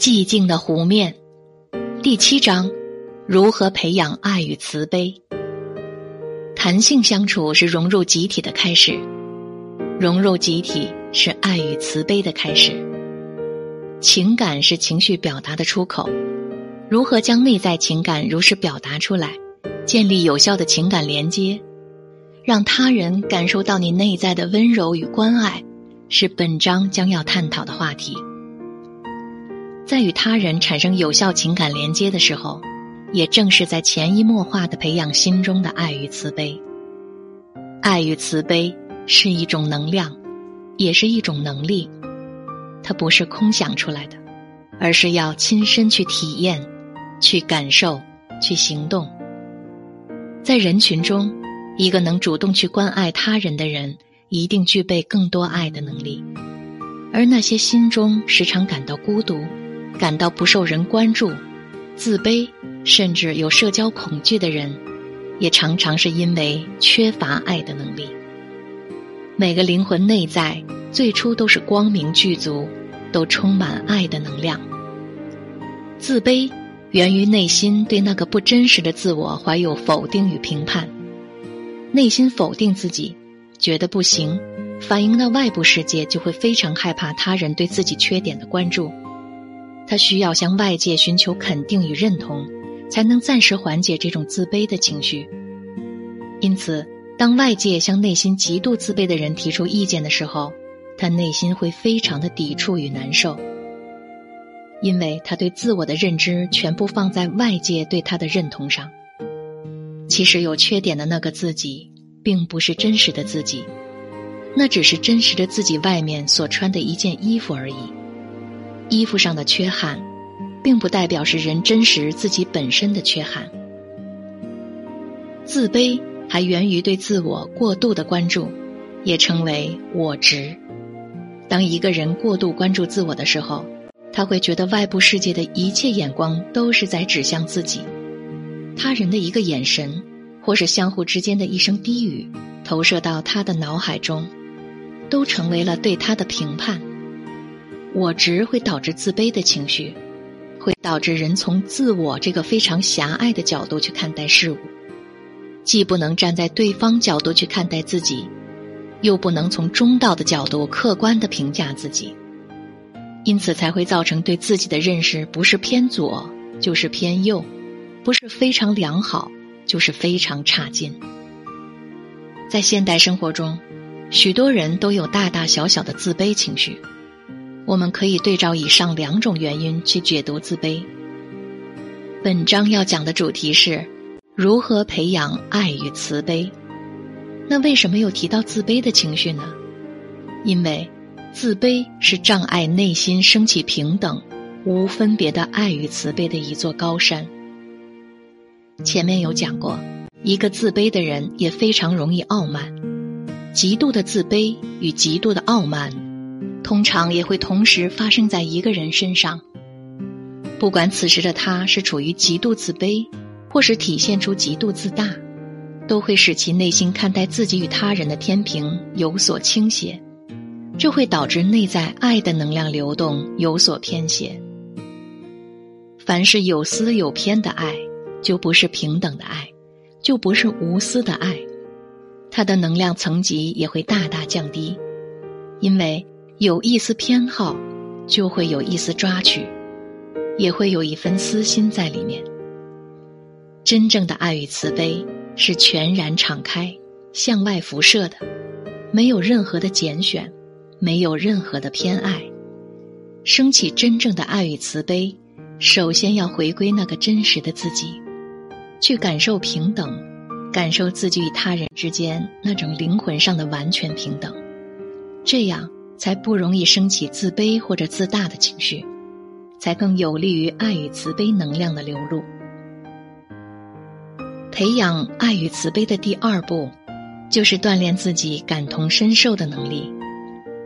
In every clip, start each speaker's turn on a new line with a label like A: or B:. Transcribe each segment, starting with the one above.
A: 寂静的湖面，第七章：如何培养爱与慈悲。弹性相处是融入集体的开始，融入集体是爱与慈悲的开始。情感是情绪表达的出口，如何将内在情感如实表达出来，建立有效的情感连接，让他人感受到你内在的温柔与关爱，是本章将要探讨的话题。在与他人产生有效情感连接的时候，也正是在潜移默化的培养心中的爱与慈悲。爱与慈悲是一种能量，也是一种能力，它不是空想出来的，而是要亲身去体验、去感受、去行动。在人群中，一个能主动去关爱他人的人，一定具备更多爱的能力，而那些心中时常感到孤独。感到不受人关注、自卑，甚至有社交恐惧的人，也常常是因为缺乏爱的能力。每个灵魂内在最初都是光明具足，都充满爱的能量。自卑源于内心对那个不真实的自我怀有否定与评判，内心否定自己，觉得不行，反映到外部世界就会非常害怕他人对自己缺点的关注。他需要向外界寻求肯定与认同，才能暂时缓解这种自卑的情绪。因此，当外界向内心极度自卑的人提出意见的时候，他内心会非常的抵触与难受，因为他对自我的认知全部放在外界对他的认同上。其实，有缺点的那个自己，并不是真实的自己，那只是真实的自己外面所穿的一件衣服而已。衣服上的缺憾，并不代表是人真实自己本身的缺憾。自卑还源于对自我过度的关注，也称为我执。当一个人过度关注自我的时候，他会觉得外部世界的一切眼光都是在指向自己，他人的一个眼神，或是相互之间的一声低语，投射到他的脑海中，都成为了对他的评判。我执会导致自卑的情绪，会导致人从自我这个非常狭隘的角度去看待事物，既不能站在对方角度去看待自己，又不能从中道的角度客观的评价自己，因此才会造成对自己的认识不是偏左就是偏右，不是非常良好就是非常差劲。在现代生活中，许多人都有大大小小的自卑情绪。我们可以对照以上两种原因去解读自卑。本章要讲的主题是如何培养爱与慈悲。那为什么又提到自卑的情绪呢？因为自卑是障碍内心升起平等、无分别的爱与慈悲的一座高山。前面有讲过，一个自卑的人也非常容易傲慢，极度的自卑与极度的傲慢。通常也会同时发生在一个人身上。不管此时的他是处于极度自卑，或是体现出极度自大，都会使其内心看待自己与他人的天平有所倾斜，这会导致内在爱的能量流动有所偏斜。凡是有私有偏的爱，就不是平等的爱，就不是无私的爱，它的能量层级也会大大降低，因为。有一丝偏好，就会有一丝抓取，也会有一份私心在里面。真正的爱与慈悲是全然敞开、向外辐射的，没有任何的拣选，没有任何的偏爱。升起真正的爱与慈悲，首先要回归那个真实的自己，去感受平等，感受自己与他人之间那种灵魂上的完全平等，这样。才不容易升起自卑或者自大的情绪，才更有利于爱与慈悲能量的流露。培养爱与慈悲的第二步，就是锻炼自己感同身受的能力。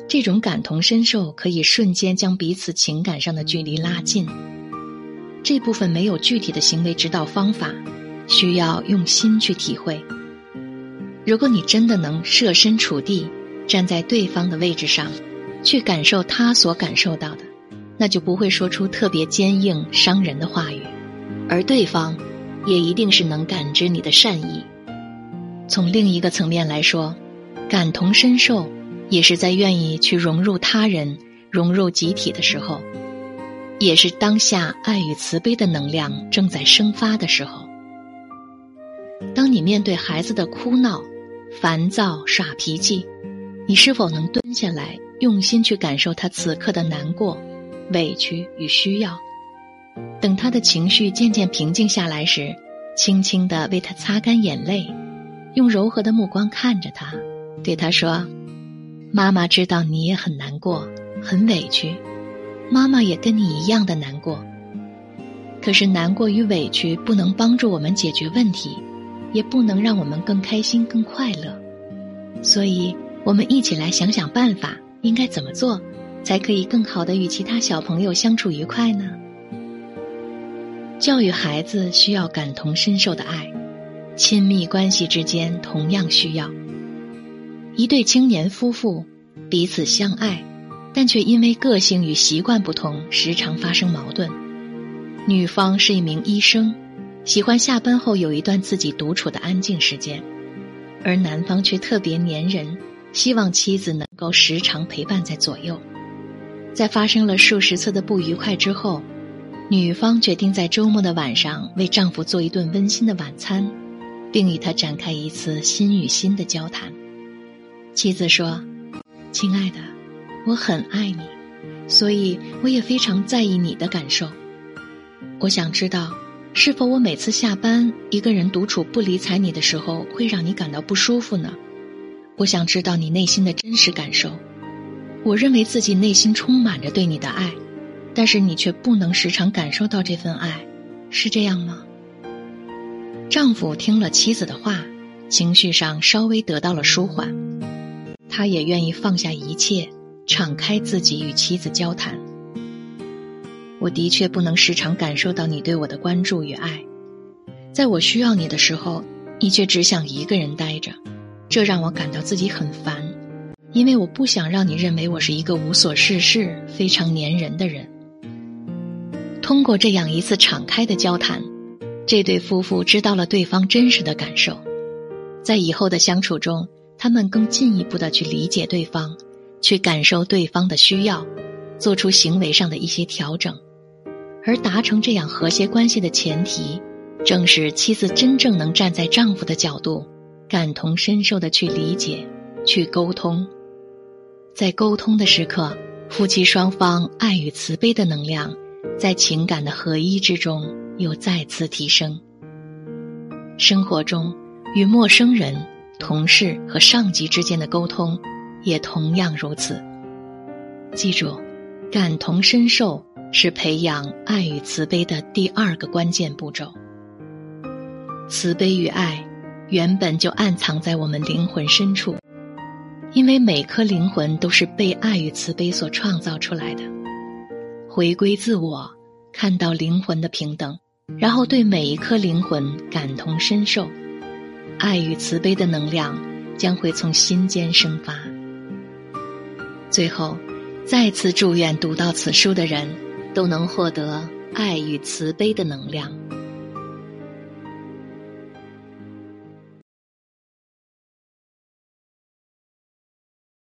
A: 这种感同身受可以瞬间将彼此情感上的距离拉近。这部分没有具体的行为指导方法，需要用心去体会。如果你真的能设身处地。站在对方的位置上，去感受他所感受到的，那就不会说出特别坚硬伤人的话语，而对方也一定是能感知你的善意。从另一个层面来说，感同身受也是在愿意去融入他人、融入集体的时候，也是当下爱与慈悲的能量正在生发的时候。当你面对孩子的哭闹、烦躁、耍脾气，你是否能蹲下来，用心去感受他此刻的难过？委屈与需要，等他的情绪渐渐平静下来时，轻轻地为他擦干眼泪，用柔和的目光看着他，对他说：“妈妈知道你也很难过，很委屈，妈妈也跟你一样的难过。可是难过与委屈不能帮助我们解决问题，也不能让我们更开心、更快乐。所以，我们一起来想想办法，应该怎么做。”才可以更好的与其他小朋友相处愉快呢。教育孩子需要感同身受的爱，亲密关系之间同样需要。一对青年夫妇彼此相爱，但却因为个性与习惯不同，时常发生矛盾。女方是一名医生，喜欢下班后有一段自己独处的安静时间，而男方却特别粘人，希望妻子能够时常陪伴在左右。在发生了数十次的不愉快之后，女方决定在周末的晚上为丈夫做一顿温馨的晚餐，并与他展开一次心与心的交谈。妻子说：“亲爱的，我很爱你，所以我也非常在意你的感受。我想知道，是否我每次下班一个人独处不理睬你的时候，会让你感到不舒服呢？我想知道你内心的真实感受。”我认为自己内心充满着对你的爱，但是你却不能时常感受到这份爱，是这样吗？丈夫听了妻子的话，情绪上稍微得到了舒缓，他也愿意放下一切，敞开自己与妻子交谈。我的确不能时常感受到你对我的关注与爱，在我需要你的时候，你却只想一个人待着，这让我感到自己很烦。因为我不想让你认为我是一个无所事事、非常粘人的人。通过这样一次敞开的交谈，这对夫妇知道了对方真实的感受，在以后的相处中，他们更进一步的去理解对方，去感受对方的需要，做出行为上的一些调整。而达成这样和谐关系的前提，正是妻子真正能站在丈夫的角度，感同身受的去理解、去沟通。在沟通的时刻，夫妻双方爱与慈悲的能量，在情感的合一之中又再次提升。生活中，与陌生人、同事和上级之间的沟通，也同样如此。记住，感同身受是培养爱与慈悲的第二个关键步骤。慈悲与爱，原本就暗藏在我们灵魂深处。因为每颗灵魂都是被爱与慈悲所创造出来的，回归自我，看到灵魂的平等，然后对每一颗灵魂感同身受，爱与慈悲的能量将会从心间生发。最后，再次祝愿读到此书的人，都能获得爱与慈悲的能量。